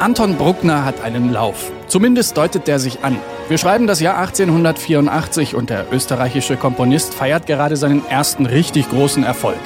Anton Bruckner hat einen Lauf. Zumindest deutet der sich an. Wir schreiben das Jahr 1884 und der österreichische Komponist feiert gerade seinen ersten richtig großen Erfolg.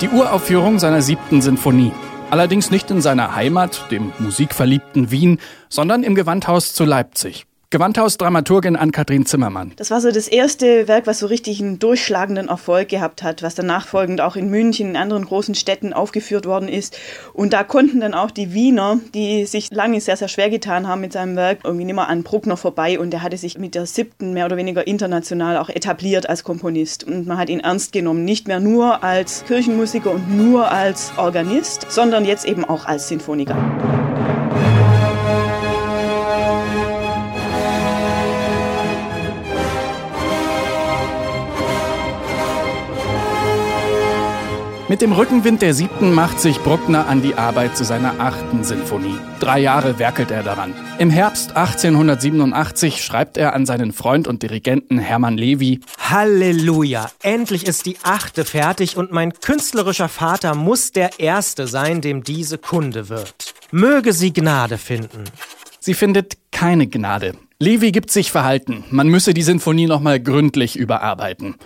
Die Uraufführung seiner siebten Sinfonie. Allerdings nicht in seiner Heimat, dem musikverliebten Wien, sondern im Gewandhaus zu Leipzig. Gewandhaus-Dramaturgin Ann-Kathrin Zimmermann. Das war so das erste Werk, was so richtig einen durchschlagenden Erfolg gehabt hat, was dann nachfolgend auch in München, in anderen großen Städten aufgeführt worden ist. Und da konnten dann auch die Wiener, die sich lange sehr, sehr schwer getan haben mit seinem Werk, irgendwie nicht mehr an Bruckner vorbei. Und er hatte sich mit der siebten mehr oder weniger international auch etabliert als Komponist. Und man hat ihn ernst genommen, nicht mehr nur als Kirchenmusiker und nur als Organist, sondern jetzt eben auch als Sinfoniker. Mit dem Rückenwind der siebten macht sich Bruckner an die Arbeit zu seiner achten Sinfonie. Drei Jahre werkelt er daran. Im Herbst 1887 schreibt er an seinen Freund und Dirigenten Hermann Levi: Halleluja! Endlich ist die achte fertig und mein künstlerischer Vater muss der Erste sein, dem diese Kunde wird. Möge sie Gnade finden. Sie findet keine Gnade. Levi gibt sich verhalten. Man müsse die Sinfonie nochmal gründlich überarbeiten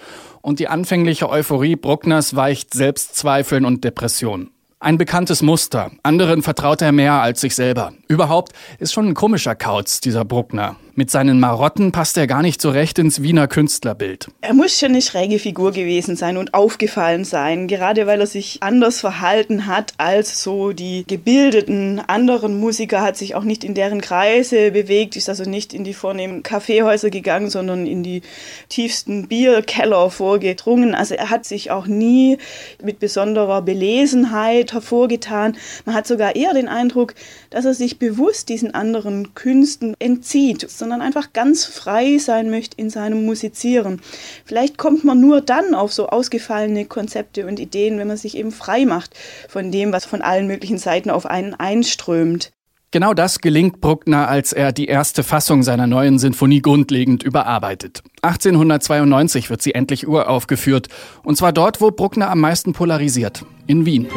und die anfängliche Euphorie Bruckners weicht Selbstzweifeln und Depressionen. Ein bekanntes Muster. Anderen vertraut er mehr als sich selber. Überhaupt ist schon ein komischer Kauz, dieser Bruckner. Mit seinen Marotten passt er gar nicht so recht ins Wiener Künstlerbild. Er muss schon eine schräge Figur gewesen sein und aufgefallen sein, gerade weil er sich anders verhalten hat als so die gebildeten anderen Musiker, hat sich auch nicht in deren Kreise bewegt, ist also nicht in die vornehmen Kaffeehäuser gegangen, sondern in die tiefsten Bierkeller vorgedrungen. Also er hat sich auch nie mit besonderer Belesenheit hervorgetan. Man hat sogar eher den Eindruck, dass er sich bewusst diesen anderen Künsten entzieht sondern einfach ganz frei sein möchte in seinem Musizieren. Vielleicht kommt man nur dann auf so ausgefallene Konzepte und Ideen, wenn man sich eben frei macht von dem, was von allen möglichen Seiten auf einen einströmt. Genau das gelingt Bruckner, als er die erste Fassung seiner neuen Sinfonie grundlegend überarbeitet. 1892 wird sie endlich uraufgeführt, und zwar dort, wo Bruckner am meisten polarisiert, in Wien.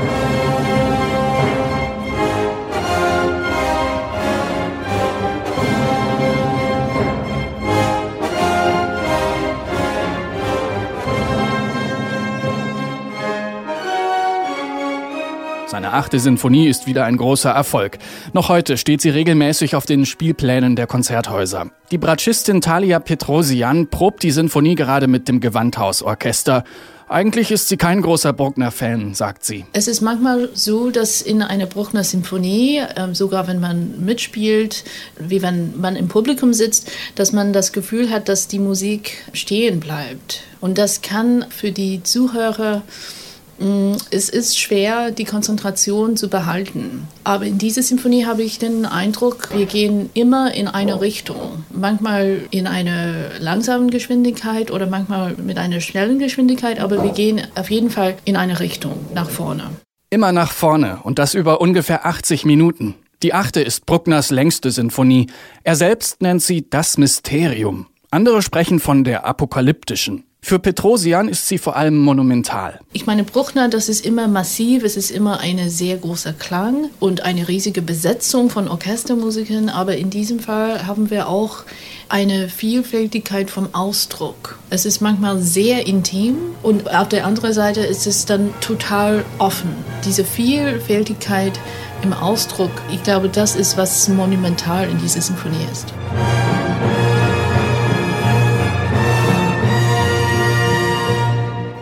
Seine achte Sinfonie ist wieder ein großer Erfolg. Noch heute steht sie regelmäßig auf den Spielplänen der Konzerthäuser. Die Bratschistin Talia Petrosian probt die Sinfonie gerade mit dem Gewandhausorchester. Eigentlich ist sie kein großer Bruckner-Fan, sagt sie. Es ist manchmal so, dass in einer Bruckner-Sinfonie, äh, sogar wenn man mitspielt, wie wenn man im Publikum sitzt, dass man das Gefühl hat, dass die Musik stehen bleibt. Und das kann für die Zuhörer es ist schwer, die Konzentration zu behalten. Aber in dieser Symphonie habe ich den Eindruck, wir gehen immer in eine Richtung. Manchmal in einer langsamen Geschwindigkeit oder manchmal mit einer schnellen Geschwindigkeit, aber wir gehen auf jeden Fall in eine Richtung nach vorne. Immer nach vorne und das über ungefähr 80 Minuten. Die achte ist Bruckners längste Sinfonie. Er selbst nennt sie das Mysterium. Andere sprechen von der apokalyptischen. Für Petrosian ist sie vor allem monumental. Ich meine, Bruckner, das ist immer massiv, es ist immer ein sehr großer Klang und eine riesige Besetzung von Orchestermusikern, aber in diesem Fall haben wir auch eine Vielfältigkeit vom Ausdruck. Es ist manchmal sehr intim und auf der anderen Seite ist es dann total offen. Diese Vielfältigkeit im Ausdruck, ich glaube, das ist, was monumental in dieser Symphonie ist.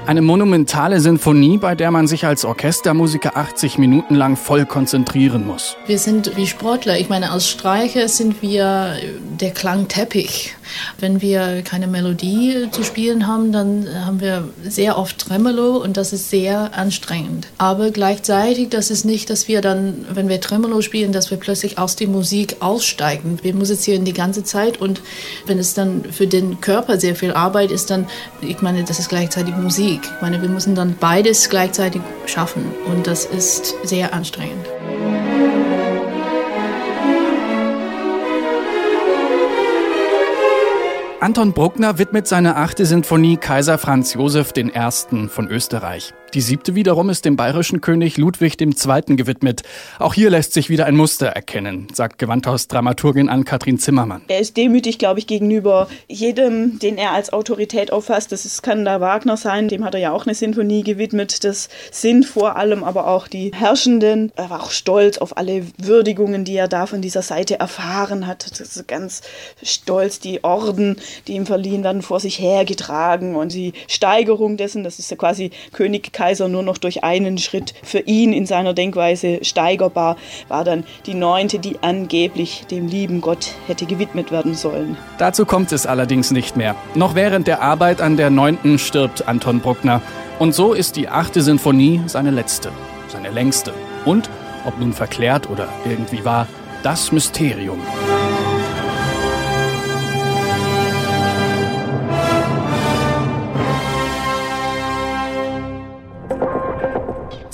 Eine monumentale Sinfonie, bei der man sich als Orchestermusiker 80 Minuten lang voll konzentrieren muss. Wir sind wie Sportler. Ich meine, als Streicher sind wir der Klangteppich. Wenn wir keine Melodie zu spielen haben, dann haben wir sehr oft Tremolo und das ist sehr anstrengend. Aber gleichzeitig, das ist nicht, dass wir dann, wenn wir Tremolo spielen, dass wir plötzlich aus der Musik aussteigen. Wir musizieren die ganze Zeit und wenn es dann für den Körper sehr viel Arbeit ist, dann, ich meine, das ist gleichzeitig Musik. Ich meine, wir müssen dann beides gleichzeitig schaffen und das ist sehr anstrengend. Anton Bruckner widmet seine achte Sinfonie Kaiser Franz Josef I. von Österreich. Die siebte wiederum ist dem bayerischen König Ludwig II. gewidmet. Auch hier lässt sich wieder ein Muster erkennen, sagt Gewandhaus-Dramaturgin Ann-Kathrin Zimmermann. Er ist demütig, glaube ich, gegenüber jedem, den er als Autorität auffasst. Das kann da Wagner sein, dem hat er ja auch eine Sinfonie gewidmet. Das sind vor allem aber auch die Herrschenden. Er war auch stolz auf alle Würdigungen, die er da von dieser Seite erfahren hat. Das ist ganz stolz, die Orden, die ihm verliehen werden, vor sich hergetragen und die Steigerung dessen, das ist ja quasi König Kaiser nur noch durch einen Schritt für ihn in seiner Denkweise steigerbar, war dann die neunte, die angeblich dem lieben Gott hätte gewidmet werden sollen. Dazu kommt es allerdings nicht mehr. Noch während der Arbeit an der neunten stirbt Anton Bruckner. Und so ist die achte Sinfonie seine letzte, seine längste. Und, ob nun verklärt oder irgendwie wahr, das Mysterium.